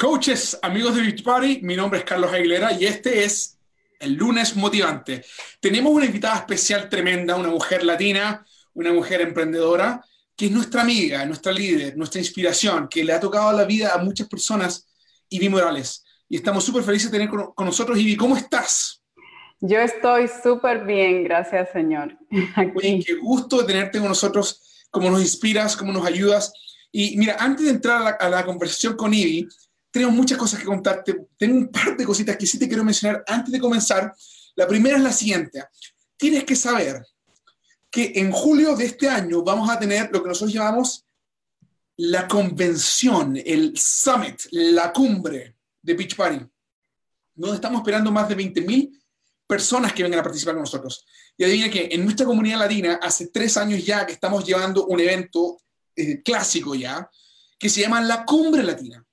Coaches, amigos de Beach Party, mi nombre es Carlos Aguilera y este es el lunes motivante. Tenemos una invitada especial tremenda, una mujer latina, una mujer emprendedora, que es nuestra amiga, nuestra líder, nuestra inspiración, que le ha tocado la vida a muchas personas, Ivy Morales. Y estamos súper felices de tener con, nosotros. Ivy, ¿cómo estás? Yo estoy súper bien, gracias, Señor. Oye, qué gusto tenerte con nosotros, cómo nos inspiras, cómo nos ayudas. Y mira, antes de entrar a la, a la conversación con Ivy, tenemos muchas cosas que contarte. Tengo un par de cositas que sí te quiero mencionar antes de comenzar. La primera es la siguiente. Tienes que saber que en julio de este año vamos a tener lo que nosotros llamamos la convención, el summit, la cumbre de Beach Party, donde estamos esperando más de 20.000 personas que vengan a participar con nosotros. Y adivina que en nuestra comunidad latina, hace tres años ya que estamos llevando un evento eh, clásico ya, que se llama la Cumbre Latina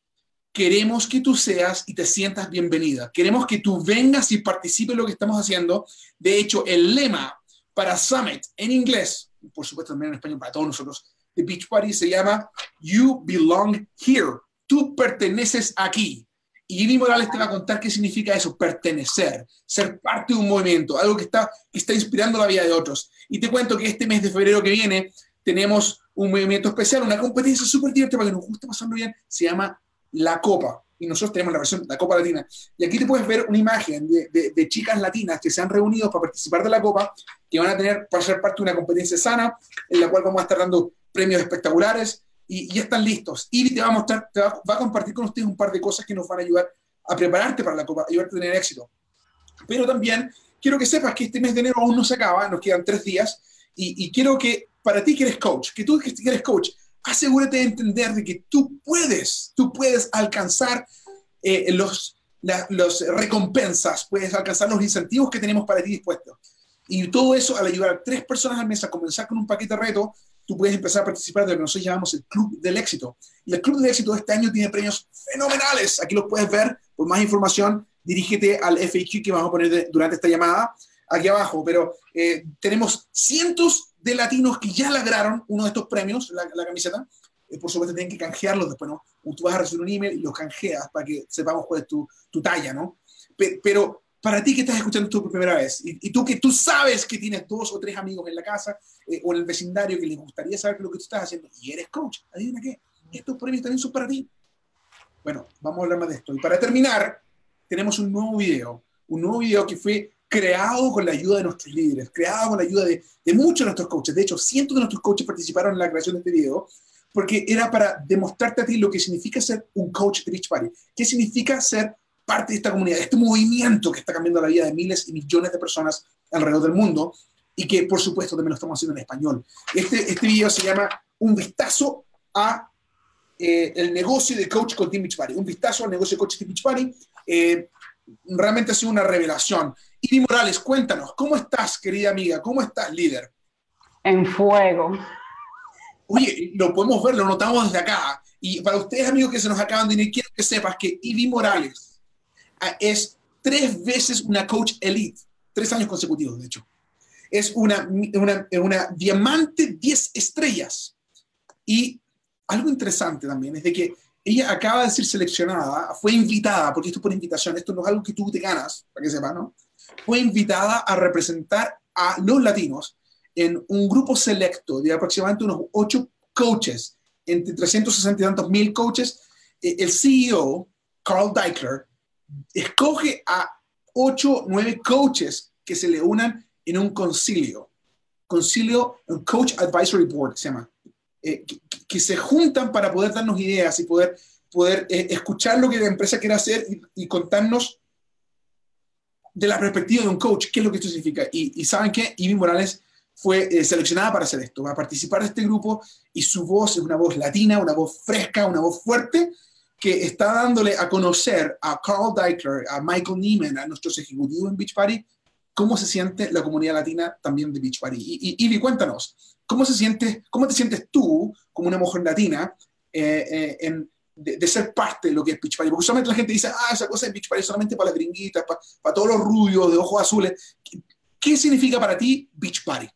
queremos que tú seas y te sientas bienvenida. Queremos que tú vengas y participes en lo que estamos haciendo. De hecho, el lema para Summit en inglés, por supuesto también en español para todos nosotros, de Beach Party se llama You Belong Here. Tú perteneces aquí. Y Ivy Morales te va a contar qué significa eso, pertenecer, ser parte de un movimiento, algo que está, que está inspirando la vida de otros. Y te cuento que este mes de febrero que viene tenemos un movimiento especial, una competencia súper divertida para que nos guste pasarlo bien, se llama la Copa. Y nosotros tenemos la versión, la Copa Latina. Y aquí te puedes ver una imagen de, chicas latinas que se han reunido para participar de la Copa, que van a tener, para ser parte de una competencia sana, en la cual vamos a estar dando premios espectaculares y ya están listos. Y te va a mostrar, te va, a compartir con ustedes un par de cosas que nos van a ayudar a prepararte para la Copa, ayudarte a tener éxito. Pero también quiero que sepas que este mes de enero aún no se acaba, nos quedan tres días, y, quiero que para ti que eres coach, que tú que eres coach, asegúrate de entender de que tú puedes, tú puedes alcanzar eh, los, los recompensas, puedes alcanzar los incentivos que tenemos para ti dispuestos. Y todo eso al ayudar a tres personas al mes a comenzar con un paquete de reto, tú puedes empezar a participar de lo que nosotros llamamos el Club del Éxito. Y el Club del Éxito de este año tiene premios fenomenales. Aquí los puedes ver. Por más información, dirígete al FAQ que vamos a poner durante esta llamada aquí abajo. Pero eh, tenemos cientos de latinos que ya lograron uno de estos premios, la, camiseta. Eh, por supuesto, tienen que canjearlos después, ¿no? Tú vas a recibir un email y los canjeas para que sepamos cuál es tu, tu talla, ¿no? Pero, para ti que estás escuchando esto por primera vez y, tú que tú sabes que tienes dos o tres amigos en la casa eh, o en el vecindario que les gustaría saber lo que tú estás haciendo y eres coach, adivina qué, estos premios también son para ti. Bueno, vamos a hablar más de esto. Y para terminar, tenemos un nuevo video, un nuevo video que fue creado con la ayuda de nuestros líderes, creado con la ayuda de, muchos de nuestros coaches. De hecho, cientos de nuestros coaches participaron en la creación de este video porque era para demostrarte a ti lo que significa ser un coach de Beach Party, qué significa ser parte de esta comunidad, de este movimiento que está cambiando la vida de miles y millones de personas alrededor del mundo y que, por supuesto, también lo estamos haciendo en español. Este, este video se llama Un vistazo a eh, el negocio de coach con Team Beach Party. Un vistazo al negocio de coach de Beach Party. Eh, realmente ha sido una revelación. Ivy Morales, cuéntanos, ¿cómo estás, querida amiga? ¿Cómo estás, líder? En fuego. Oye, lo podemos ver, lo notamos desde acá. Y para ustedes, amigos que se nos acaban de unir, quiero que sepas que Ivy Morales ah, es tres veces una coach elite, tres años consecutivos, de hecho. Es una, una, una diamante 10 estrellas. Y algo interesante también es de que ella acaba de ser seleccionada, fue invitada, porque esto es por invitación, esto no es algo que tú te ganas, para que sepas, ¿no? Fue invitada a representar a los latinos en un grupo selecto de aproximadamente unos ocho coaches, entre 360 y tantos mil coaches. Eh, el CEO, Carl Deichler, escoge a ocho, nueve coaches que se le unan en un concilio. Concilio, un Coach Advisory Board se llama. Eh, que, se juntan para poder darnos ideas y poder, poder eh, escuchar lo que la empresa quiere hacer y, contarnos de la perspectiva de un coach, qué es lo que esto significa. Y, saben que Ivy Morales fue eh, seleccionada para hacer esto, para participar de este grupo y su voz es una voz latina, una voz fresca, una voz fuerte que está dándole a conocer a Carl Deichler, a Michael Neiman, a nuestros ejecutivos en Beach Party, cómo se siente la comunidad latina también de Beach Party. Y, Ivy, cuéntanos, ¿Cómo, se siente, ¿Cómo te sientes tú, como una mujer latina, eh, eh, en, de, ser parte de lo que es Beach Party? Porque solamente la gente dice, ah, esa cosa es Beach Party solamente para las gringuitas, para, todos los rubios de ojos azules. ¿Qué, significa para ti Beach Party?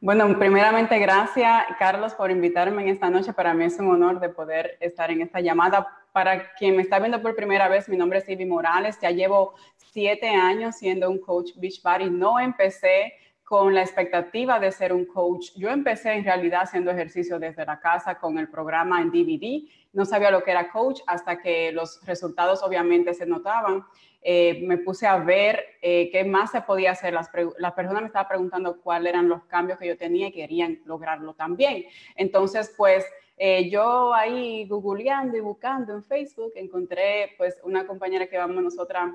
Bueno, primeramente gracias Carlos por invitarme en esta noche. Para mí es un honor de poder estar en esta llamada. Para quien me está viendo por primera vez, mi nombre es Ivy Morales. Ya llevo siete años siendo un coach Beachbody. No empecé con la expectativa de ser un coach. Yo empecé en realidad haciendo ejercicio desde la casa con el programa en DVD. No sabía lo que era coach hasta que los resultados obviamente se notaban. Eh, me puse a ver eh, qué más se podía hacer. Las, personas me estaban preguntando cuáles eran los cambios que yo tenía y querían lograrlo también. Entonces, pues eh, yo ahí googleando y buscando en Facebook encontré pues una compañera que vamos nosotras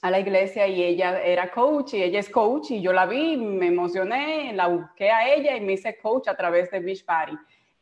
a la iglesia y ella era coach y ella es coach y yo la vi, me emocioné, la busqué a ella y me hice coach a través de Beach Party.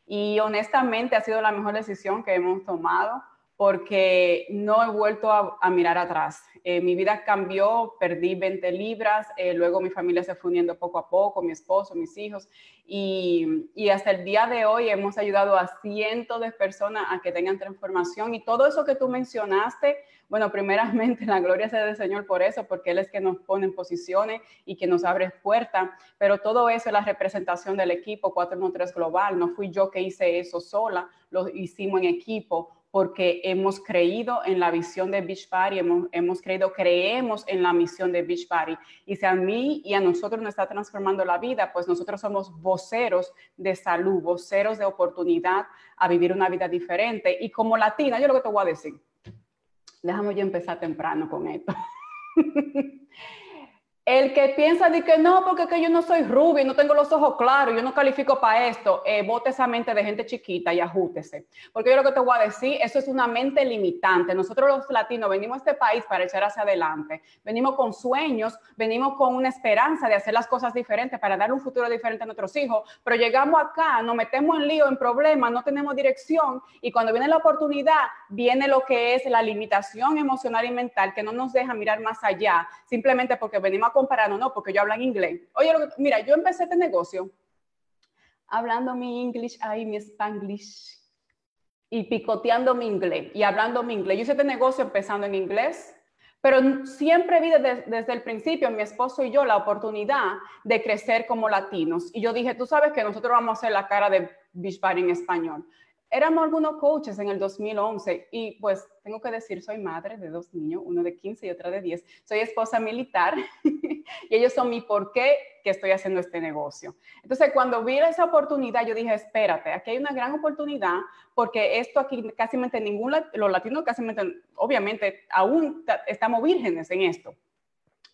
Y honestamente ha sido la mejor decisión que hemos tomado porque no he vuelto a, mirar atrás. Eh, mi vida cambió, perdí 20 libras, eh, luego mi familia se fue uniendo poco a poco, mi esposo, mis hijos, y, y, hasta el día de hoy hemos ayudado a cientos de personas a que tengan transformación y todo eso que tú mencionaste, bueno, primeramente la gloria sea del Señor por eso, porque Él es que nos pone en posiciones y que nos abre puertas, pero todo eso es la representación del equipo 413 Global, no fui yo que hice eso sola, lo hicimos en equipo porque hemos creído en la visión de Beach Party, hemos, hemos, creído, creemos en la misión de Beach Party. Y si a mí y a nosotros nos está transformando la vida, pues nosotros somos voceros de salud, voceros de oportunidad a vivir una vida diferente. Y como latina, yo lo que te voy a decir, déjame yo empezar temprano con esto. El que piensa de que no, porque que yo no soy rubio, no tengo los ojos claros, yo no califico para esto, eh, bote esa mente de gente chiquita y ajútese. Porque yo lo que te voy a decir, eso es una mente limitante. Nosotros los latinos venimos a este país para echar hacia adelante. Venimos con sueños, venimos con una esperanza de hacer las cosas diferentes para dar un futuro diferente a nuestros hijos. Pero llegamos acá, nos metemos en lío, en problemas, no tenemos dirección. Y cuando viene la oportunidad, viene lo que es la limitación emocional y mental que no nos deja mirar más allá, simplemente porque venimos a comparando, no, porque yo hablo en inglés. Oye, mira, yo empecé este negocio hablando mi inglés, ahí mi spanglish, y picoteando mi inglés, y hablando mi inglés. Yo hice este negocio empezando en inglés, pero siempre vi desde, desde, el principio, mi esposo y yo, la oportunidad de crecer como latinos. Y yo dije, tú sabes que nosotros vamos a hacer la cara de Beach en español éramos algunos coaches en el 2011 y pues tengo que decir, soy madre de dos niños, uno de 15 y otro de 10. Soy esposa militar y ellos son mi por qué que estoy haciendo este negocio. Entonces, cuando vi esa oportunidad, yo dije, espérate, aquí hay una gran oportunidad porque esto aquí casi ningún, los latinos casi obviamente, aún estamos vírgenes en esto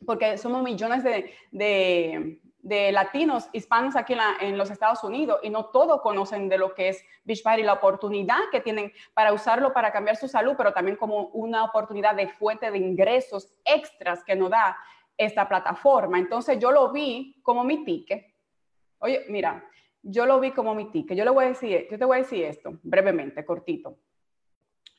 porque somos millones de, de latinos hispanos aquí en, los Estados Unidos y no todos conocen de lo que es Beachbody, la oportunidad que tienen para usarlo para cambiar su salud, pero también como una oportunidad de fuente de ingresos extras que nos da esta plataforma. Entonces yo lo vi como mi ticket. Oye, mira, yo lo vi como mi ticket. Yo le voy a decir, yo te voy a decir esto brevemente, cortito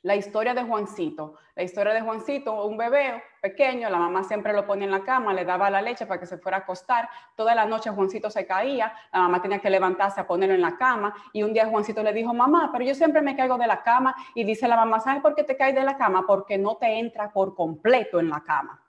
la historia de Juancito. La historia de Juancito, un bebé pequeño, la mamá siempre lo ponía en la cama, le daba la leche para que se fuera a acostar. Toda la noche Juancito se caía, la mamá tenía que levantarse a ponerlo en la cama. Y un día Juancito le dijo, mamá, pero yo siempre me caigo de la cama. Y dice la mamá, ¿sabes por qué te caes de la cama? Porque no te entra por completo en la cama.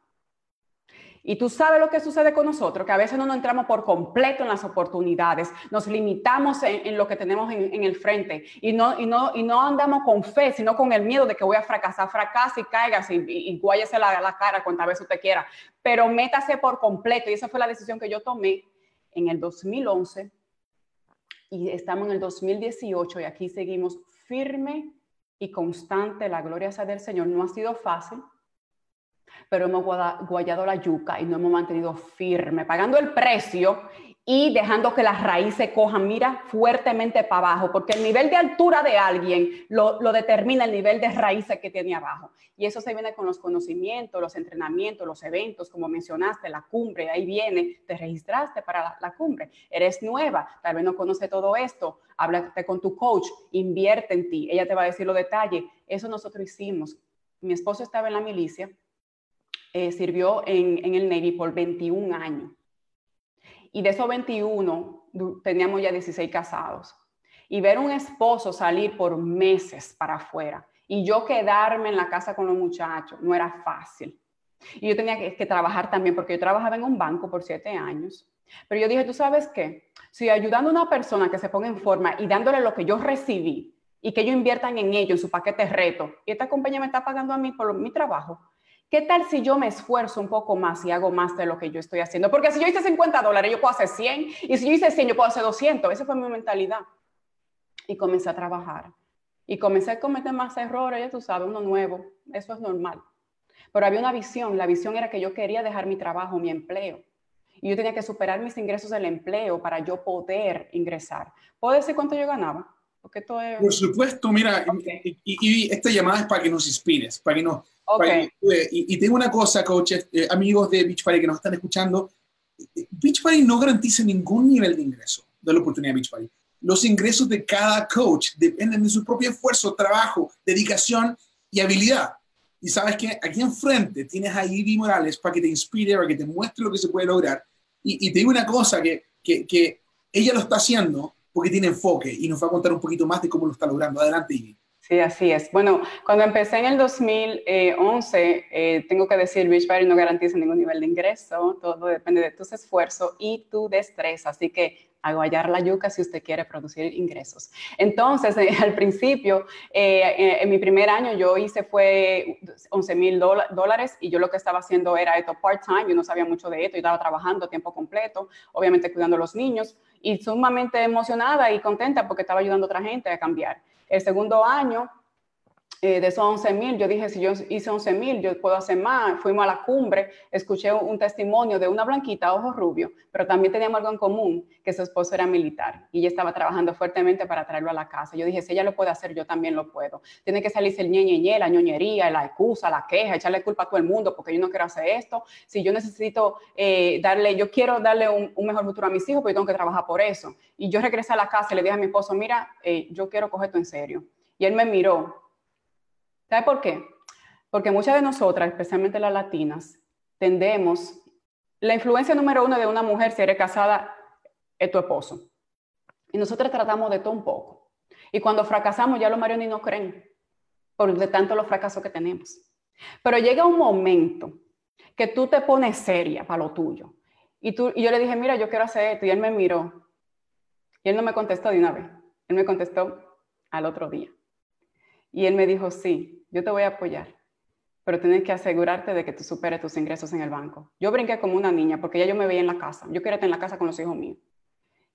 Y tú sabes lo que sucede con nosotros, que a veces no nos entramos por completo en las oportunidades, nos limitamos en, lo que tenemos en, el frente y no, y, no, y no andamos con fe, sino con el miedo de que voy a fracasar, fracase y caigas y, y, guáyese la, la cara cuantas veces usted quiera, pero métase por completo y esa fue la decisión que yo tomé en el 2011 y estamos en el 2018 y aquí seguimos firme y constante, la gloria sea del Señor, no ha sido fácil pero hemos guayado la yuca y no hemos mantenido firme, pagando el precio y dejando que las raíces cojan, mira, fuertemente para abajo, porque el nivel de altura de alguien lo, determina el nivel de raíces que tiene abajo. Y eso se viene con los conocimientos, los entrenamientos, los eventos, como mencionaste, la cumbre, ahí viene, te registraste para la, la cumbre, eres nueva, tal vez no conoce todo esto, háblate con tu coach, invierte en ti, ella te va a decir los detalles, eso nosotros hicimos. Mi esposo estaba en la milicia, eh, sirvió en, el Navy por 21 años. Y de esos 21, teníamos ya 16 casados. Y ver un esposo salir por meses para afuera y yo quedarme en la casa con los muchachos no era fácil. Y yo tenía que, trabajar también porque yo trabajaba en un banco por siete años Pero yo dije, ¿tú sabes qué? Si ayudando a una persona que se ponga en forma y dándole lo que yo recibí y que ellos inviertan en ello, en su paquete reto, y esta compañía me está pagando a mí por mi trabajo, ¿qué tal si yo me esfuerzo un poco más y hago más de lo que yo estoy haciendo? Porque si yo hice 50 dólares, yo puedo hacer 100, y si yo hice 100, yo puedo hacer 200. Esa fue mi mentalidad. Y comencé a trabajar. Y comencé a cometer más errores, ya tú sabes, uno nuevo. Eso es normal. Pero había una visión. La visión era que yo quería dejar mi trabajo, mi empleo. Y yo tenía que superar mis ingresos del empleo para yo poder ingresar. ¿Puedo decir cuánto yo ganaba? Porque todo es... Por supuesto, mira, y, esta llamada es para que nos inspires, para que nos... y, tengo una cosa, coaches, eh, amigos de Beach Party que nos están escuchando, Beach Party no garantiza ningún nivel de ingreso de la oportunidad de Beach Party. Los ingresos de cada coach dependen de su propio esfuerzo, trabajo, dedicación y habilidad. Y sabes que aquí enfrente tienes a Ivy Morales para que te inspire, para que te muestre lo que se puede lograr. Y, te digo una cosa, que, que, que, ella lo está haciendo porque tiene enfoque y nos va a contar un poquito más de cómo lo está logrando. Adelante, Ivy. Sí, así es. Bueno, cuando empecé en el 2011, eh, tengo que decir, Beachbody no garantiza ningún nivel de ingreso, todo depende de tus esfuerzos y tu destreza, así que aguayar la yuca si usted quiere producir ingresos. Entonces, eh, al principio, eh, en mi primer año yo hice fue 11 mil dólares y yo lo que estaba haciendo era esto part-time, yo no sabía mucho de esto, yo estaba trabajando a tiempo completo, obviamente cuidando a los niños y sumamente emocionada y contenta porque estaba ayudando a otra gente a cambiar. El segundo año, eh, de esos 11 mil, yo dije, si yo hice 11 mil, yo puedo hacer más. Fuimos a la cumbre, escuché un, testimonio de una blanquita, ojos rubio, pero también teníamos algo en común, que su esposo era militar y ella estaba trabajando fuertemente para traerlo a la casa. Yo dije, si ella lo puede hacer, yo también lo puedo. Tiene que salirse el ñe, la ñoñería, la excusa, la queja, echarle culpa a todo el mundo porque yo no quiero hacer esto. Si yo necesito eh, darle, yo quiero darle un, mejor futuro a mis hijos, pues yo tengo que trabajar por eso. Y yo regresé a la casa y le dije a mi esposo, mira, eh, yo quiero coger esto en serio. Y él me miró ¿Sabe por qué? Porque muchas de nosotras, especialmente las latinas, tendemos, la influencia número uno de una mujer si eres casada es tu esposo. Y nosotros tratamos de todo un poco. Y cuando fracasamos ya los maridos ni nos creen por de tanto los fracasos que tenemos. Pero llega un momento que tú te pones seria para lo tuyo. Y, tú, y yo le dije, mira, yo quiero hacer esto. Y él me miró. Y él no me contestó de una vez. Él me contestó al otro día. Y él me dijo, sí, yo te voy a apoyar, pero tienes que asegurarte de que tú superes tus ingresos en el banco. Yo brinqué como una niña porque ya yo me veía en la casa. Yo quería estar en la casa con los hijos míos.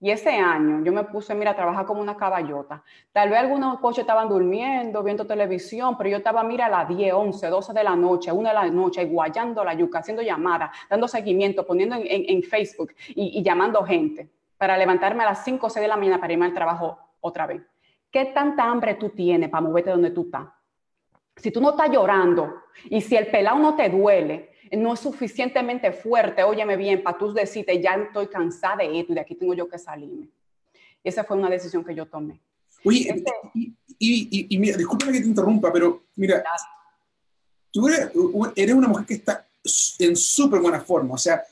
Y ese año yo me puse, mira, a trabajar como una caballota. Tal vez algunos coches estaban durmiendo, viendo televisión, pero yo estaba, mira, a las 10, 11, 12 de la noche, 1 de la noche, guayando la yuca, haciendo llamadas, dando seguimiento, poniendo en, Facebook y, llamando gente para levantarme a las 5 o 6 de la mañana para irme al trabajo otra vez. ¿Qué tanta hambre tú tienes para moverte donde tú estás? Si tú no estás llorando y si el pelado no te duele, no es suficientemente fuerte, óyeme bien, para tú decirte, ya estoy cansada de esto y de aquí tengo yo que salirme. Esa fue una decisión que yo tomé. Oye, este y, mira, discúlpame que te interrumpa, pero mira, tú eres, una mujer que está en súper buena forma, o sea,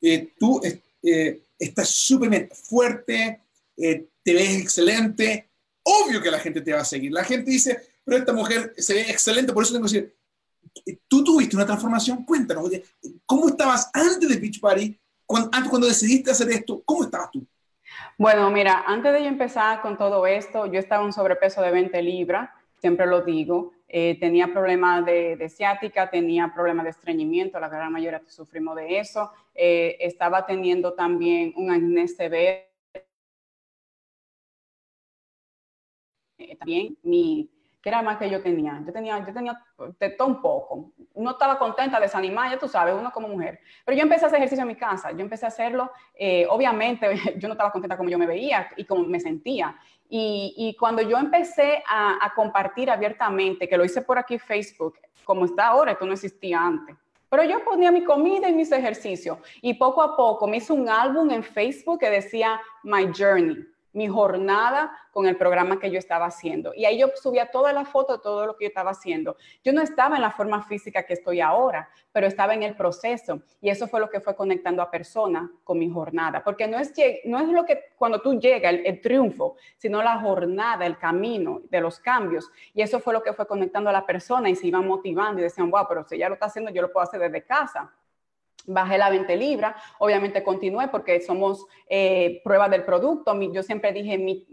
eh, tú eh, estás súper fuerte, eh, te ves excelente, obvio que la gente te va a seguir. La gente dice, pero esta mujer se ve excelente, por eso tengo que decir, tú tuviste una transformación, cuéntanos, ¿cómo estabas antes de Beach Party? Cuando, cuando decidiste hacer esto, ¿cómo estabas tú? Bueno, mira, antes de yo empezar con todo esto, yo estaba en un sobrepeso de 20 libras, siempre lo digo. Eh, tenía problemas de, ciática, tenía problemas de estreñimiento, la gran mayoría sufrimos de eso. Eh, estaba teniendo también un acné severo Eh, también mi, ¿qué era más que yo tenía? Yo tenía, yo tenía todo un poco. Uno estaba contenta, desanimada, ya tú sabes, uno como mujer. Pero yo empecé a hacer ejercicio en mi casa, yo empecé a hacerlo, eh, obviamente yo no estaba contenta como yo me veía y como me sentía. Y, y cuando yo empecé a, a, compartir abiertamente, que lo hice por aquí Facebook, como está ahora, esto no existía antes. Pero yo ponía mi comida y mis ejercicios. Y poco a poco me hice un álbum en Facebook que decía My Journey mi jornada con el programa que yo estaba haciendo. Y ahí yo subía toda la foto de todo lo que yo estaba haciendo. Yo no estaba en la forma física que estoy ahora, pero estaba en el proceso. Y eso fue lo que fue conectando a personas con mi jornada. Porque no es, no es lo que cuando tú llegas, el, triunfo, sino la jornada, el camino de los cambios. Y eso fue lo que fue conectando a la persona y se iban motivando y decían, wow, pero si ella lo está haciendo, yo lo puedo hacer desde casa. Bajé la 20 libras, obviamente continué porque somos eh, prueba del producto, yo siempre dije, mi,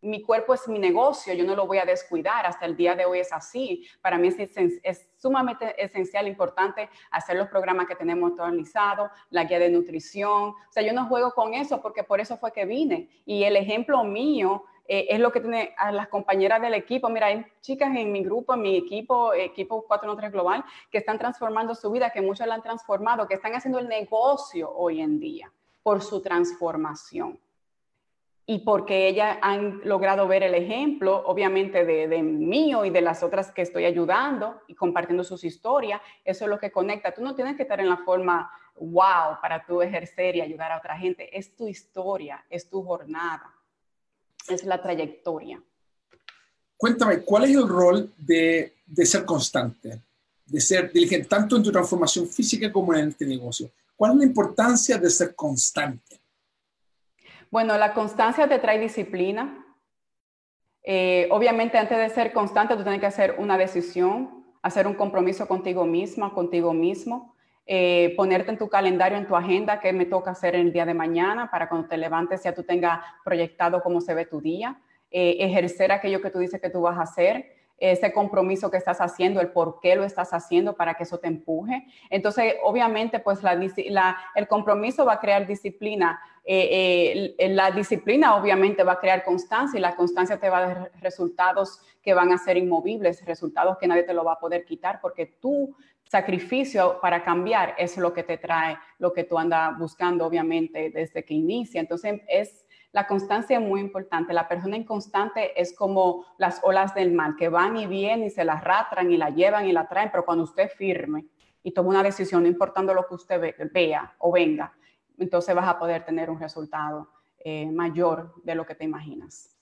mi, cuerpo es mi negocio, yo no lo voy a descuidar, hasta el día de hoy es así, para mí es, es sumamente esencial, importante hacer los programas que tenemos actualizados, la guía de nutrición, o sea, yo no juego con eso porque por eso fue que vine. Y el ejemplo mío eh, es lo que tiene a las compañeras del equipo. Mira, hay chicas en mi grupo, en mi equipo, equipo 413 Global, que están transformando su vida, que muchos la han transformado, que están haciendo el negocio hoy en día por su transformación. Y porque ellas han logrado ver el ejemplo, obviamente, de, de mío y de las otras que estoy ayudando y compartiendo sus historias, eso es lo que conecta. Tú no tienes que estar en la forma wow para tú ejercer y ayudar a otra gente. Es tu historia, es tu jornada es la trayectoria. Cuéntame, ¿cuál es el rol de, ser constante, de ser diligente, tanto en tu transformación física como en este negocio? ¿Cuál es la importancia de ser constante? Bueno, la constancia te trae disciplina. Eh, obviamente, antes de ser constante, tú tienes que hacer una decisión, hacer un compromiso contigo misma, contigo mismo. Eh, ponerte en tu calendario, en tu agenda, qué me toca hacer el día de mañana para cuando te levantes ya tú tengas proyectado cómo se ve tu día, eh, ejercer aquello que tú dices que tú vas a hacer, ese compromiso que estás haciendo, el por qué lo estás haciendo para que eso te empuje. Entonces, obviamente, pues la, el compromiso va a crear disciplina. Eh, la disciplina obviamente va a crear constancia y la constancia te va a dar resultados que van a ser inmovibles, resultados que nadie te lo va a poder quitar porque tú sacrificio para cambiar es lo que te trae, lo que tú andas buscando, obviamente, desde que inicia. Entonces, es la constancia muy importante. La persona inconstante es como las olas del mar, que van y vienen y se la arrastran y la llevan y la traen, pero cuando usted firme y toma una decisión, no importando lo que usted vea o venga, entonces vas a poder tener un resultado eh, mayor de lo que te imaginas.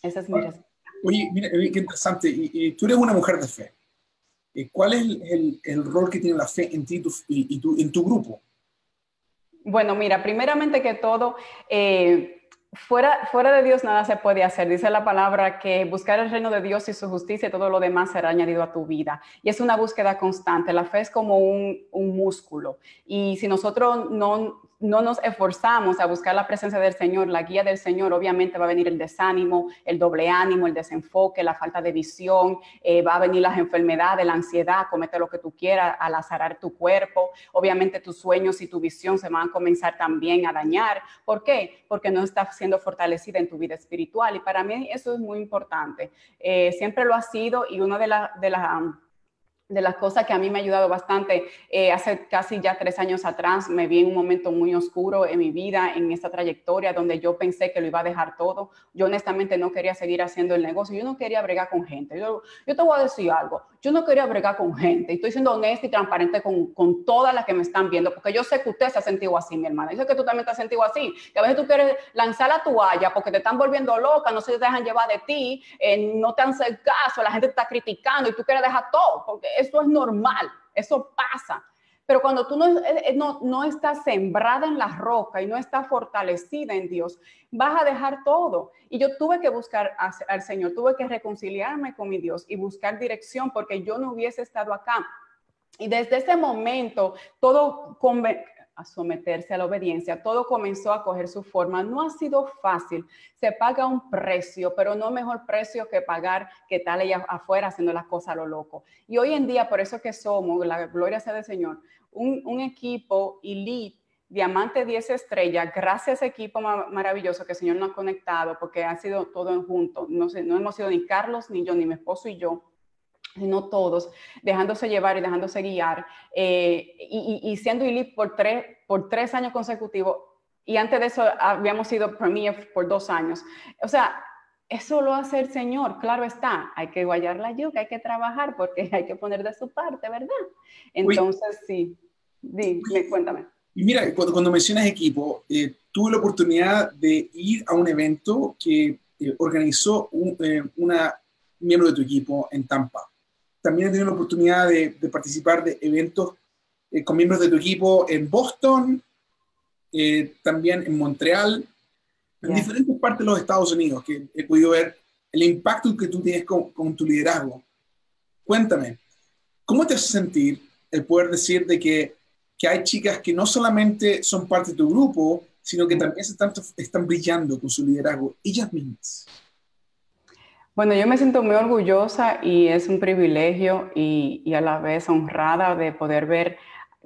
Esa es mi respuesta. Oye, mira, qué interesante. y tú eres una mujer de fe. ¿Cuál es el, rol que tiene la fe en ti y, en tu grupo? Bueno, mira, primeramente que todo, eh, fuera, fuera de Dios nada se puede hacer. Dice la palabra que buscar el reino de Dios y su justicia y todo lo demás será añadido a tu vida. Y es una búsqueda constante. La fe es como un, un músculo. Y si nosotros no no nos esforzamos a buscar la presencia del Señor, la guía del Señor, obviamente va a venir el desánimo, el doble ánimo, el desenfoque, la falta de visión, eh, va a venir las enfermedades, la ansiedad, comete lo que tú quieras, al azarar tu cuerpo, obviamente tus sueños y tu visión se van a comenzar también a dañar. ¿Por qué? Porque no estás siendo fortalecida en tu vida espiritual y para mí eso es muy importante. Eh, siempre lo ha sido y una de las... de las cosas que a mí me ha ayudado bastante. Eh, hace casi ya tres años atrás me vi en un momento muy oscuro en mi vida, en esta trayectoria donde yo pensé que lo iba a dejar todo. Yo honestamente no quería seguir haciendo el negocio, yo no quería bregar con gente. Yo, yo te voy a decir algo, yo no quería bregar con gente. Estoy siendo honesta y transparente con, con todas las que me están viendo, porque yo sé que usted se ha sentido así, mi hermana. Yo sé que tú también te has sentido así, que a veces tú quieres lanzar la toalla porque te están volviendo loca, no se dejan llevar de ti, eh, no te hacen caso, la gente te está criticando y tú quieres dejar todo, porque eso es normal, eso pasa. Pero cuando tú no, eh, eh, no, no, estás sembrada en la roca y no estás fortalecida en Dios, vas a dejar todo. Y yo tuve que buscar al Señor, tuve que reconciliarme con mi Dios y buscar dirección porque yo no hubiese estado acá. Y desde ese momento, todo a someterse a la obediencia, todo comenzó a coger su forma. No ha sido fácil, se paga un precio, pero no mejor precio que pagar que tal allá afuera haciendo las cosas a lo loco. Y hoy en día, por eso que somos, la gloria sea del Señor, un, un equipo elite Diamante 10 estrellas, gracias a ese equipo maravilloso que el Señor nos ha conectado, porque ha sido todo en junto. No, sé, no hemos sido ni Carlos, ni yo, ni mi esposo y yo, no todos, dejándose llevar y dejándose guiar, eh, y, siendo elite por tres, por tres años consecutivos, y antes de eso habíamos sido premier por dos años. O sea, eso lo hace el Señor, claro está, hay que guayar la yuca, hay que trabajar porque hay que poner de su parte, ¿verdad? Entonces, sí, dime, cuéntame. Y mira, cuando, cuando mencionas equipo, eh, tuve la oportunidad de ir a un evento que eh, organizó un, una miembro de tu equipo en Tampa también he tenido la oportunidad de, participar de eventos eh, con miembros de tu equipo en Boston, eh, también en Montreal, en diferentes partes de los Estados Unidos, que he podido ver el impacto que tú tienes con, tu liderazgo. Cuéntame, ¿cómo te hace sentir el poder decir de que, que hay chicas que no solamente son parte de tu grupo, sino que también están, están brillando con su liderazgo, ellas mismas. Bueno, yo me siento muy orgullosa y es un privilegio y, y a la vez honrada de poder ver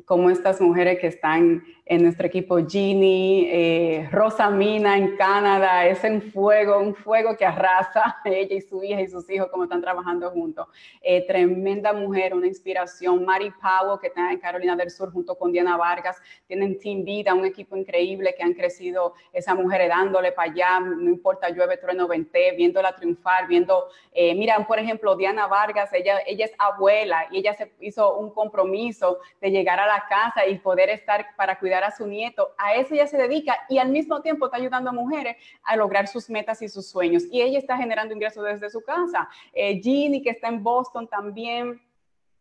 cómo estas mujeres que están en nuestro equipo Ginny, eh, Rosa Mina en Canadá, es un fuego, un fuego que arrasa ella y su hija y sus hijos como están trabajando juntos. Eh, tremenda mujer, una inspiración. Mari Powell, que está en Carolina del Sur junto con Diana Vargas, tienen Team Vida, un equipo increíble que han crecido esa mujer dándole para allá, no importa llueve, trueno, vente, viéndola triunfar, viendo, eh, por ejemplo, Diana Vargas, ella, ella es abuela y ella se hizo un compromiso de llegar a la casa y poder estar para cuidar a su nieto. A eso ella se dedica y al mismo tiempo está ayudando a mujeres a lograr sus metas y sus sueños. Y ella está generando ingresos desde su casa. Eh, Ginny, que está en Boston también,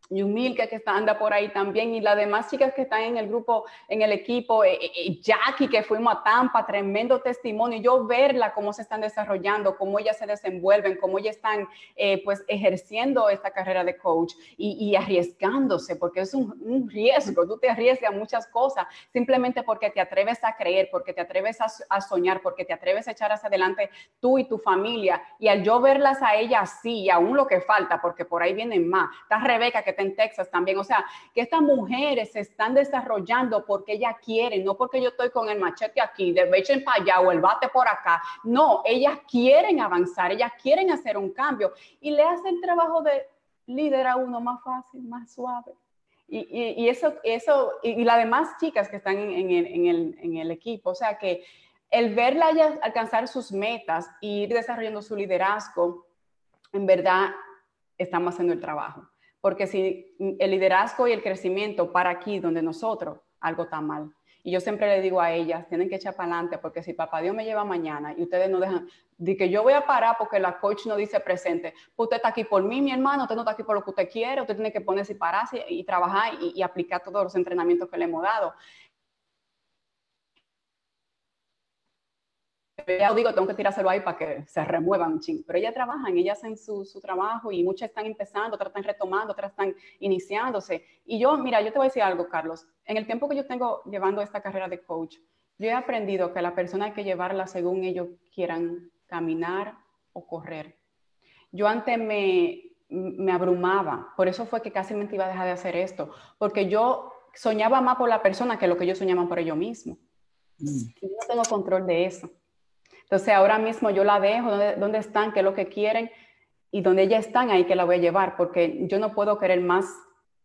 Yumilka que está, anda por ahí también y las demás chicas que están en el grupo, en el equipo, eh, eh, eh, Jackie que fuimos a Tampa, tremendo testimonio, yo verla cómo se están desarrollando, cómo ellas se desenvuelven, cómo ellas están pues ejerciendo esta carrera de coach y, arriesgándose, porque es un, riesgo, tú te arriesgas muchas cosas simplemente porque te atreves a creer, porque te atreves a, a, soñar, porque te atreves a echar hacia adelante tú y tu familia y al yo verlas a ellas así, y aún lo que falta, porque por ahí vienen más, está Rebeca que en Texas también. O sea, que estas mujeres se están desarrollando porque ellas quieren, no porque yo estoy con el machete aquí, de echen para allá o el bate por acá. No, ellas quieren avanzar, ellas quieren hacer un cambio y le hacen el trabajo de líder a uno más fácil, más suave. Y, eso, eso y, las demás chicas que están en, el, en el equipo, o sea que el verla ya alcanzar sus metas y ir desarrollando su liderazgo, en verdad estamos haciendo el trabajo. Porque si el liderazgo y el crecimiento para aquí, donde nosotros, algo está mal. Y yo siempre le digo a ellas, tienen que echar para adelante, porque si papá Dios me lleva mañana y ustedes no dejan, de que yo voy a parar porque la coach no dice presente, pues usted está aquí por mí, mi hermano, usted no está aquí por lo que usted quiere, usted tiene que ponerse y pararse y, trabajar y, y aplicar todos los entrenamientos que le hemos dado. Ya digo, tengo que tirárselo ahí para que se remuevan un ching. Pero ellas trabajan, ellas hacen su, su, trabajo y muchas están empezando, otras están retomando, otras están iniciándose. Y yo, mira, yo te voy a decir algo, Carlos. En el tiempo que yo tengo llevando esta carrera de coach, yo he aprendido que la persona hay que llevarla según ellos quieran caminar o correr. Yo antes me, me abrumaba, por eso fue que casi me iba a dejar de hacer esto, porque yo soñaba más por la persona que lo que ellos soñaban por ellos mismos. Mm. Y yo no tengo control de eso. Entonces ahora mismo yo la dejo, ¿dónde, están? ¿Qué es lo que quieren? Y donde ellas están, ahí que la voy a llevar, porque yo no puedo querer más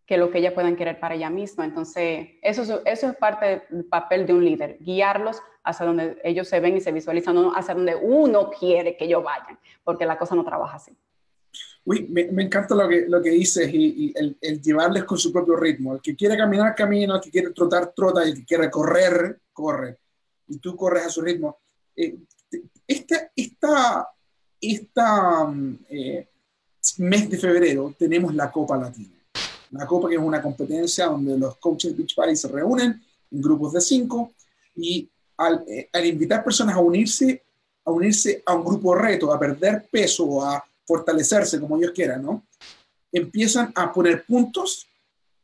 que lo que ellas puedan querer para ella misma. Entonces, eso, eso es parte del papel de un líder, guiarlos hacia donde ellos se ven y se visualizan, no hacia donde uno quiere que ellos vayan, porque la cosa no trabaja así. Uy, me, encanta lo que, lo que dices y, el, el, llevarles con su propio ritmo. El que quiere caminar, camina, el que quiere trotar, trota, y el que quiere correr, corre. Y tú corres a su ritmo. Eh, este, esta, esta mm, eh, mes de febrero tenemos la Copa Latina. La Copa que es una competencia donde los coaches de Beach Party se reúnen en grupos de cinco y al, eh, al, invitar personas a unirse, a unirse a un grupo reto, a perder peso o a fortalecerse como ellos quieran, ¿no? Empiezan a poner puntos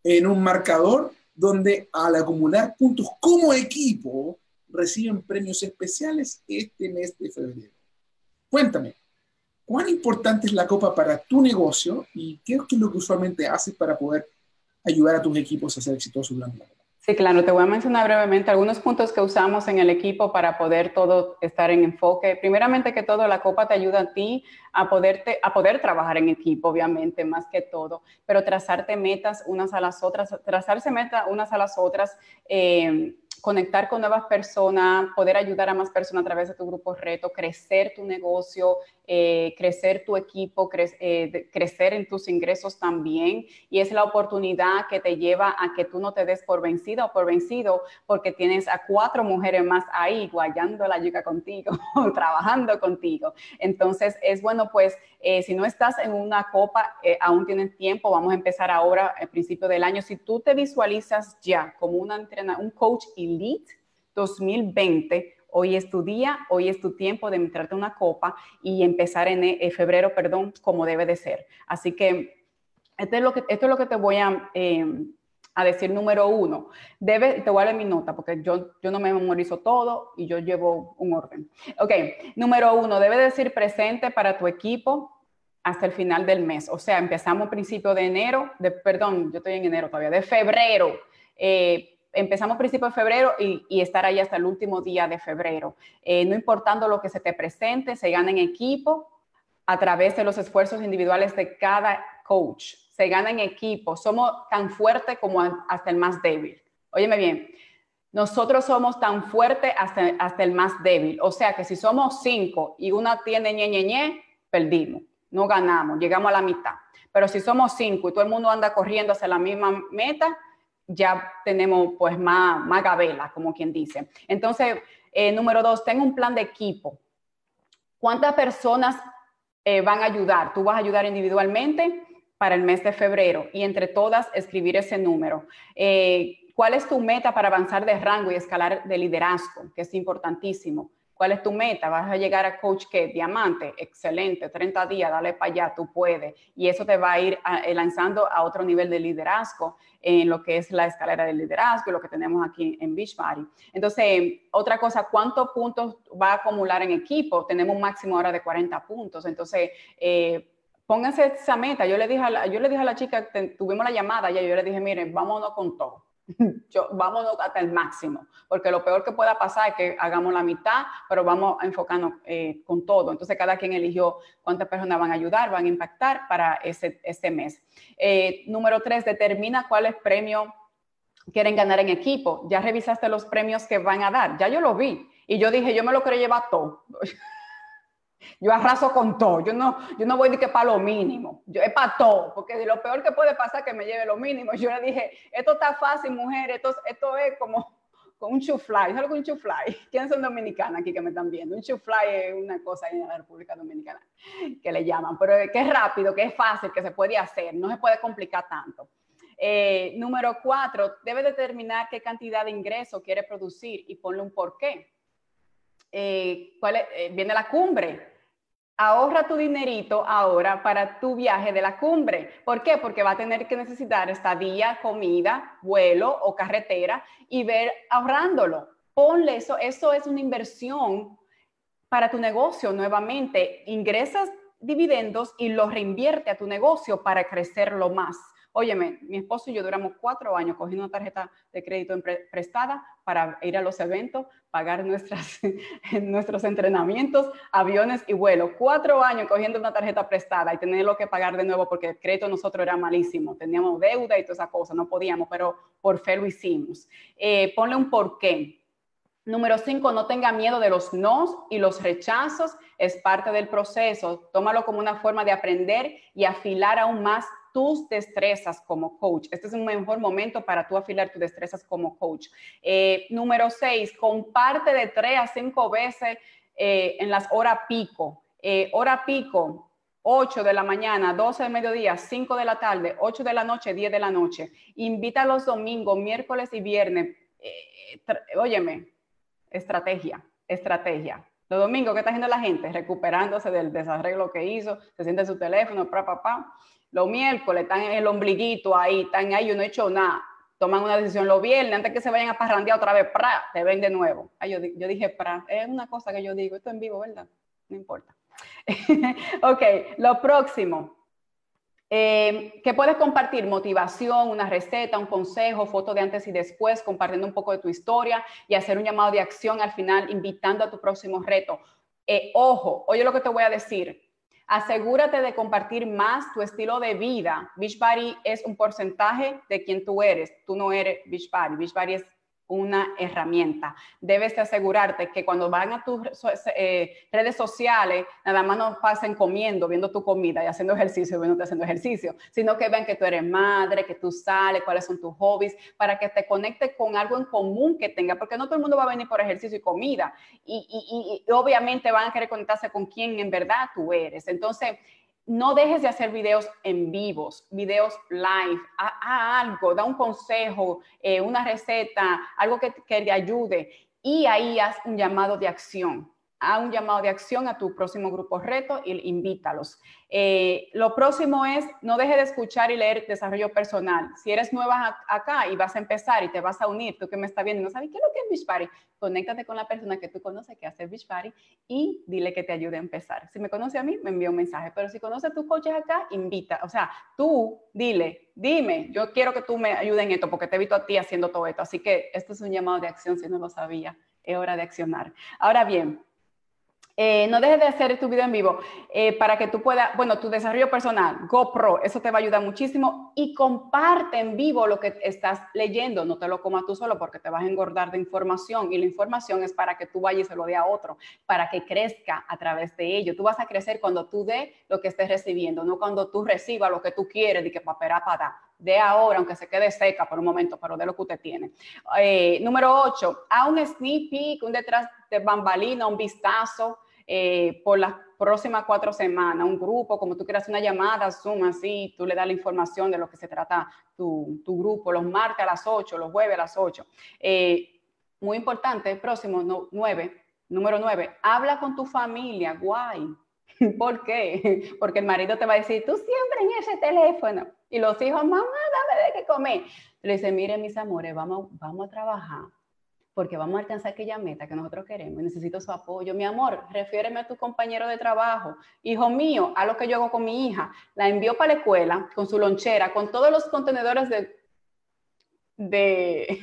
en un marcador donde al acumular puntos como equipo reciben premios especiales este mes de febrero. Cuéntame, ¿cuán importante es la copa para tu negocio y qué es lo que usualmente haces para poder ayudar a tus equipos a ser exitosos durante la copa? Sí, claro, te voy a mencionar brevemente algunos puntos que usamos en el equipo para poder todo estar en enfoque. Primeramente que todo, la copa te ayuda a ti a, poderte, a poder trabajar en equipo, obviamente, más que todo, pero trazarte metas unas a las otras, trazarse metas unas a las otras. Eh, conectar con nuevas personas, poder ayudar a más personas a través de tu grupo reto, crecer tu negocio, eh, crecer tu equipo, eh, crecer en tus ingresos también. Y es la oportunidad que te lleva a que tú no te des por vencida o por vencido porque tienes a cuatro mujeres más ahí guayando la yuca contigo, trabajando contigo. Entonces es bueno pues eh, si no estás en una copa, aún tienes tiempo, vamos a empezar ahora al principio del año. Si tú te visualizas ya como una un coach elite 2020, hoy es tu día, hoy es tu tiempo de entrarte una copa y empezar en, eh, febrero, perdón, como debe de ser. Así que esto es lo que, te voy a, em, a decir número uno. Debe, te voy a dar mi nota porque yo, yo no me memorizo todo y yo llevo un orden. Ok, número uno, debe decir presente para tu equipo hasta el final del mes. O sea, empezamos principio de enero, de, perdón, yo estoy en enero todavía, de febrero. Eh, empezamos principio de febrero y, estar ahí hasta el último día de febrero. Eh, no importando lo que se te presente, se gana en equipo a través de los esfuerzos individuales de cada coach se gana en equipo, somos tan fuertes como hasta el más débil. Óyeme bien, nosotros somos tan fuertes hasta, hasta el más débil. O sea que si somos cinco y una tiene ñe, ñe, ñe, perdimos, no ganamos, llegamos a la mitad. Pero si somos cinco y todo el mundo anda corriendo hacia la misma meta, ya tenemos pues más, más gabela, como quien dice. Entonces, eh, número dos, tengo un plan de equipo. ¿Cuántas personas eh, van a ayudar? ¿Tú vas a ayudar individualmente? para el mes de febrero y entre todas escribir ese número. Eh, ¿Cuál es tu meta para avanzar de rango y escalar de liderazgo? Que es importantísimo. ¿Cuál es tu meta? ¿Vas a llegar a coach que diamante? Excelente, 30 días, dale para allá, tú puedes. Y eso te va a ir eh, lanzando a otro nivel de liderazgo en lo que es la escalera de liderazgo, lo que tenemos aquí en Beachbody. Entonces, otra cosa, ¿cuántos puntos va a acumular en equipo? Tenemos un máximo ahora de 40 puntos. Entonces, eh, pónganse esa meta. Yo le dije a la, yo le dije a la chica, tuvimos la llamada ya, yo le dije, miren, vámonos con todo. Yo, vámonos hasta el máximo, porque lo peor que pueda pasar es que hagamos la mitad, pero vamos a enfocarnos eh, con todo. Entonces, cada quien eligió cuántas personas van a ayudar, van a impactar para ese, ese mes. Eh, número tres, determina cuáles premios quieren ganar en equipo. Ya revisaste los premios que van a dar, ya yo lo vi. Y yo dije, yo me lo quiero llevar todo. Yo arraso con todo. Yo no, yo no voy de que para lo mínimo. Yo es para todo. Porque lo peor que puede pasar es que me lleve lo mínimo. Yo le dije, esto está fácil, mujer. Esto, esto es como con un chufly. ¿Sabes lo que es un chufly? ¿Quiénes son dominicanas aquí que me están viendo? Un chufly es una cosa en la República Dominicana que le llaman. Pero que es rápido, que es fácil, que se puede hacer. No se puede complicar tanto. Eh, número cuatro, debe determinar qué cantidad de ingreso quiere producir y ponle un porqué. Eh, ¿cuál eh, viene la cumbre. Ahorra tu dinerito ahora para tu viaje de la cumbre. ¿Por qué? Porque va a tener que necesitar estadía, comida, vuelo o carretera y ver ahorrándolo. Ponle eso, eso es una inversión para tu negocio nuevamente. Ingresas dividendos y los reinvierte a tu negocio para crecerlo más. Óyeme, mi esposo y yo duramos cuatro años cogiendo una tarjeta de crédito prestada para ir a los eventos, pagar nuestras, nuestros entrenamientos, aviones y vuelos. Cuatro años cogiendo una tarjeta prestada y tenerlo que pagar de nuevo porque el crédito nosotros era malísimo. Teníamos deuda y toda esa cosa, no podíamos, pero por fe lo hicimos. Eh, ponle un porqué. Número cinco, no tenga miedo de los nos y los rechazos, es parte del proceso. Tómalo como una forma de aprender y afilar aún más tus destrezas como coach. Este es un mejor momento para tú afilar tus destrezas como coach. Eh, número seis, comparte de tres a cinco veces eh, en las horas pico. Eh, hora pico, 8 de la mañana, 12 de mediodía, 5 de la tarde, 8 de la noche, 10 de la noche. Invita los domingos, miércoles y viernes. óyeme, estrategia, estrategia. Los domingos, ¿qué está haciendo la gente? Recuperándose del desarreglo que hizo, se siente en su teléfono, pa, pa, pa. Los miércoles están en el ombliguito ahí, están ahí, yo no he hecho nada. Toman una decisión los viernes, antes que se vayan a parrandear otra vez, pra, te ven de nuevo. Ay, yo, yo dije pra, es una cosa que yo digo, esto en vivo, ¿verdad? No importa. ok, lo próximo. Eh, que puedes compartir motivación, una receta, un consejo, foto de antes y después, compartiendo un poco de tu historia y hacer un llamado de acción al final, invitando a tu próximo reto. Eh, ojo, oye lo que te voy a decir. Asegúrate de compartir más tu estilo de vida. Beachbody es un porcentaje de quien tú eres. Tú no eres Beachbody. Beachbody es una herramienta. Debes de asegurarte que cuando van a tus eh, redes sociales, nada más no pasen comiendo, viendo tu comida y haciendo ejercicio, viéndote haciendo ejercicio, sino que vean que tú eres madre, que tú sales, cuáles son tus hobbies, para que te conectes con algo en común que tenga, porque no todo el mundo va a venir por ejercicio y comida. Y, y obviamente van a querer conectarse con quien en verdad tú eres. Entonces, no dejes de hacer videos en vivos, videos live, a, algo, da un consejo, eh, una receta, algo que, que, te ayude y ahí haz un llamado de acción. A un llamado de acción a tu próximo grupo reto y invítalos. Eh, lo próximo es, no deje de escuchar y leer desarrollo personal. Si eres nueva acá y vas a empezar y te vas a unir, tú que me estás viendo no sabes qué es lo que es Beach conéctate con la persona que tú conoces que hace Beach y dile que te ayude a empezar. Si me conoce a mí, me envía un mensaje, pero si conoce a tus coaches acá, invita. O sea, tú dile, dime, yo quiero que tú me ayudes en esto porque te he visto a ti haciendo todo esto. Así que esto es un llamado de acción si no lo sabía. Es hora de accionar. Ahora bien, eh, no dejes de hacer tu video en vivo eh, para que tú puedas, bueno, tu desarrollo personal, GoPro, eso te va a ayudar muchísimo y comparte en vivo lo que estás leyendo, no te lo comas tú solo porque te vas a engordar de información y la información es para que tú vayas y se lo dé a otro, para que crezca a través de ello. Tú vas a crecer cuando tú dé lo que estés recibiendo, no cuando tú recibas lo que tú quieres y que papera para de ahora, aunque se quede seca por un momento, pero de lo que usted tiene. Eh, número 8, a un sneak peek, un detrás de bambalina, un vistazo eh, por las próximas cuatro semanas, un grupo, como tú quieras, una llamada, Zoom, así, tú le das la información de lo que se trata tu, tu grupo, los martes a las 8, los jueves a las 8. Eh, muy importante, próximo, no, 9, número 9, habla con tu familia, guay. ¿Por qué? Porque el marido te va a decir, tú siempre en ese teléfono. Y los hijos, mamá, dame de qué comer. Le dice, mire, mis amores, vamos, vamos a trabajar porque vamos a alcanzar aquella meta que nosotros queremos. Necesito su apoyo. Mi amor, refiéreme a tu compañero de trabajo. Hijo mío, a lo que yo hago con mi hija. La envío para la escuela con su lonchera, con todos los contenedores de, de,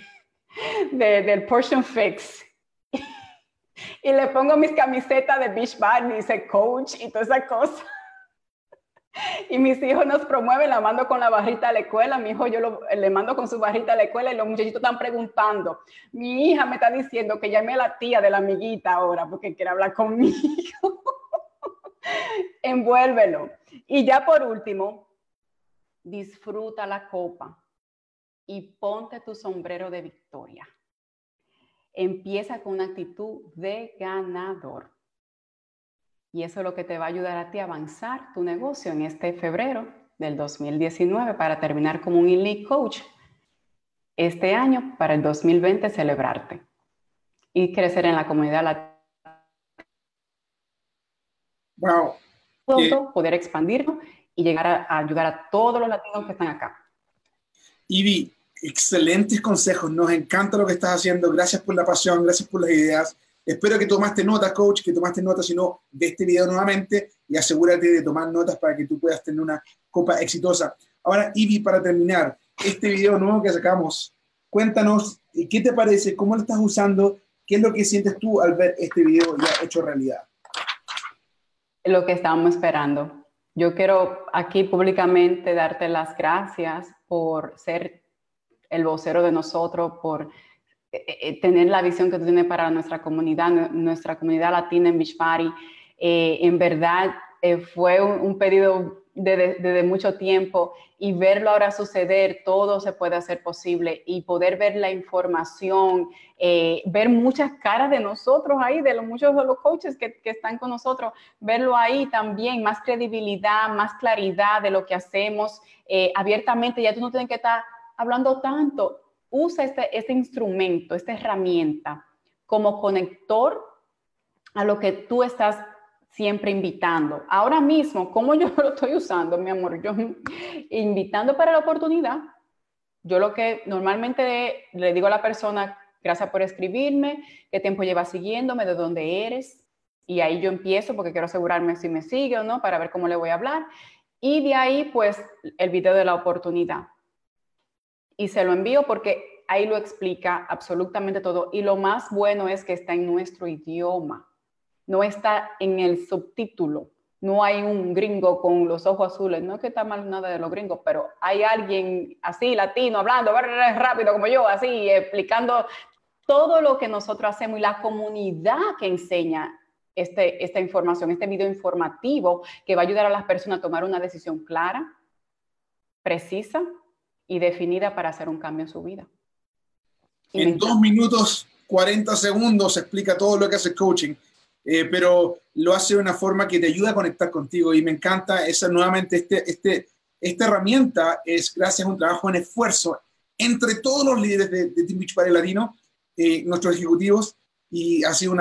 del Portion Fix. y le pongo mis camisetas de Beach Bar, dice coach y toda esa cosa. Y mis hijos nos promueven, la mando con la barrita a la escuela, mi hijo yo le mando con su barrita a la escuela y los muchachitos están preguntando. Mi hija me está diciendo que llame a la tía de la amiguita ahora porque quiere hablar conmigo. Envuélvelo. Y ya por último, disfruta la copa y ponte tu sombrero de victoria. Empieza con una actitud de ganador. Y eso es lo que te va a ayudar a ti a avanzar tu negocio en este febrero del 2019 para terminar como un elite coach este año para el 2020 celebrarte y crecer en la comunidad latina. Wow. Poder expandirlo y llegar a, ayudar a todos los latinos que están acá. Ivy, excelentes consejos. Nos encanta lo que estás haciendo. Gracias por la pasión, gracias por las ideas. Espero que tomaste notas, coach, que tomaste notas, si no, de este video nuevamente y asegúrate de tomar notas para que tú puedas tener una copa exitosa. Ahora, Ivy, para terminar, este video nuevo que sacamos, cuéntanos eh, qué te parece, cómo lo estás usando, qué es lo que sientes tú al ver este video ya hecho realidad. Lo que estábamos esperando. Yo quiero aquí públicamente darte las gracias por ser el vocero de nosotros, por tener la visión que tú tienes para nuestra comunidad, nuestra comunidad latina en Beach Party. Eh, en verdad fue un, pedido desde mucho tiempo y verlo ahora suceder, todo se puede hacer posible y poder ver la información, ver muchas caras de nosotros ahí, de los, muchos de los coaches que, que, están con nosotros, verlo ahí también, más credibilidad, más claridad de lo que hacemos abiertamente, ya tú no tienes que estar hablando tanto, usa este, este instrumento, esta herramienta como conector a lo que tú estás siempre invitando. Ahora mismo, ¿cómo yo lo estoy usando, mi amor? Yo invitando para la oportunidad. Yo lo que normalmente le digo a la persona, gracias por escribirme, qué tiempo llevas siguiéndome, de dónde eres. Y ahí yo empiezo porque quiero asegurarme si me sigue o no para ver cómo le voy a hablar. Y de ahí, pues, el video de la oportunidad y se lo envío porque ahí lo explica absolutamente todo. Y lo más bueno es que está en nuestro idioma, no está en el subtítulo. No hay un gringo con los ojos azules, no es que está mal nada de los gringos, pero hay alguien así, latino, hablando rápido como yo, así, explicando todo lo que nosotros hacemos y la comunidad que enseña este, esta información, este video informativo que va a ayudar a las personas a tomar una decisión clara, precisa y definida para hacer un cambio en su vida. en dos minutos, 40 segundos, explica todo lo que hace coaching, eh, pero lo hace de una forma que te ayuda a conectar contigo y me encanta esa nuevamente, este, este, esta herramienta es gracias a un trabajo en esfuerzo entre todos los líderes de, Team Beach Party Latino, eh, nuestros ejecutivos, y ha sido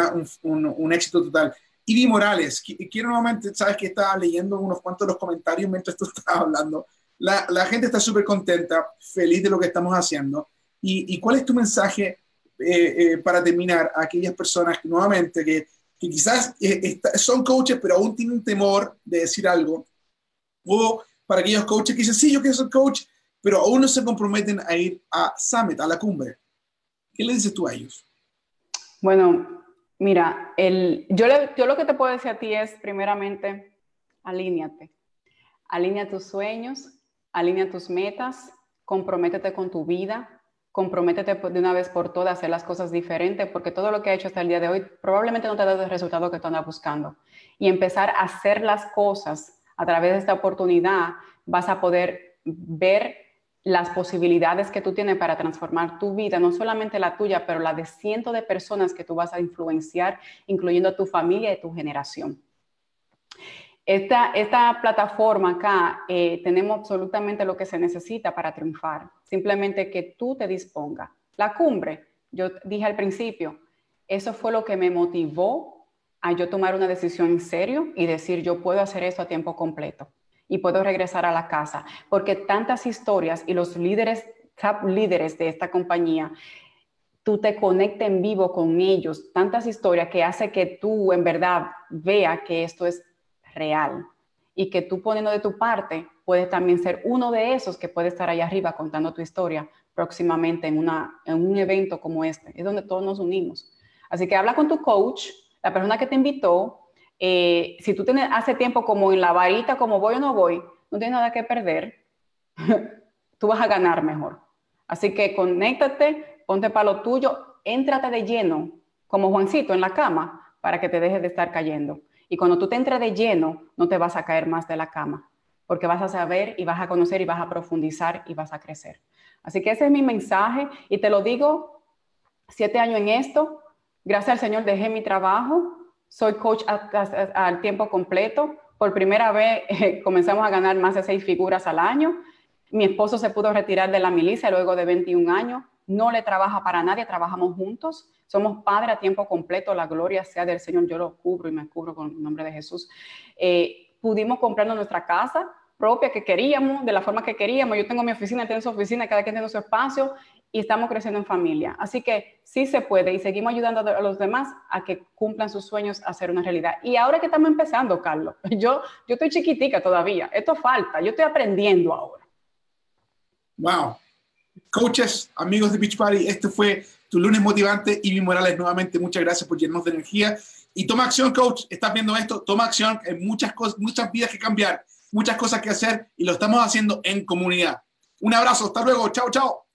un, éxito total. Ivy Morales, quiero nuevamente, sabes que estaba leyendo unos cuantos de los comentarios mientras tú estabas hablando. La, gente está súper contenta, feliz de lo que estamos haciendo. ¿Y, cuál es tu mensaje eh, eh, para terminar a aquellas personas que, nuevamente que, que quizás eh, son coaches pero aún tienen temor de decir algo? O para aquellos coaches que dicen, sí, yo quiero ser coach, pero aún no se comprometen a ir a Summit, a la cumbre. ¿Qué le dices tú a ellos? Bueno, mira, yo lo que te puedo decir a ti es, primeramente, alíñate. Alinea tus sueños, alinea tus metas, comprométete con tu vida, comprométete de una vez por todas a hacer las cosas diferentes, porque todo lo que ha hecho hasta el día de hoy probablemente no te ha el resultado que tú andas buscando. Y empezar a hacer las cosas a través de esta oportunidad, vas a poder ver las posibilidades que tú tienes para transformar tu vida, no solamente la tuya, pero la de cientos de personas que tú vas a influenciar, incluyendo a tu familia y tu generación. Esta, esta plataforma acá, eh, tenemos absolutamente lo que se necesita para triunfar. Simplemente que tú te dispongas. La cumbre, yo dije al principio, eso fue lo que me motivó a yo tomar una decisión en serio y decir, yo puedo hacer esto a tiempo completo y puedo regresar a la casa, porque tantas historias y los líderes, top líderes de esta compañía, tú te conectes en vivo con ellos, tantas historias que hace que tú en verdad vea que esto es real y que tú poniendo de tu parte puedes también ser uno de esos que puede estar allá arriba contando tu historia próximamente en, una, en un evento como este, es donde todos nos unimos. Así que habla con tu coach, la persona que te invitó, eh, si tú tienes hace tiempo como en la varita, como voy o no voy, no tienes nada que perder, tú vas a ganar mejor. Así que conéctate, ponte para lo tuyo, éntrate de lleno, como Juancito en la cama, para que te dejes de estar cayendo. Y cuando tú te entres de lleno, no te vas a caer más de la cama, porque vas a saber y vas a conocer y vas a profundizar y vas a crecer. Así que ese es mi mensaje y te lo digo, siete años en esto, gracias al Señor dejé mi trabajo, soy coach al tiempo completo. Por primera vez comenzamos a ganar más de seis figuras al año. Mi esposo se pudo retirar de la milicia luego de 21 años. No le trabaja para nadie, trabajamos juntos. Somos padre a tiempo completo. La gloria sea del Señor. Yo lo cubro y me cubro con el nombre de Jesús. Eh, pudimos comprarnos nuestra casa propia que queríamos, de la forma que queríamos. Yo tengo mi oficina, tengo su oficina, cada quien tiene su espacio y estamos creciendo en familia. Así que sí se puede y seguimos ayudando a los demás a que cumplan sus sueños a ser una realidad. Y ahora que estamos empezando, Carlos, yo, yo estoy chiquitica todavía, esto falta, yo estoy aprendiendo ahora. Wow. Coaches, amigos de Beach Party, este fue tu lunes motivante. y mi Morales, nuevamente, muchas gracias por llenarnos de energía. Y toma acción, coach. Estás viendo esto, toma acción. Hay muchas cosas, muchas vidas que cambiar, muchas cosas que hacer y lo estamos haciendo en comunidad. Un abrazo, hasta luego. Chao, chao.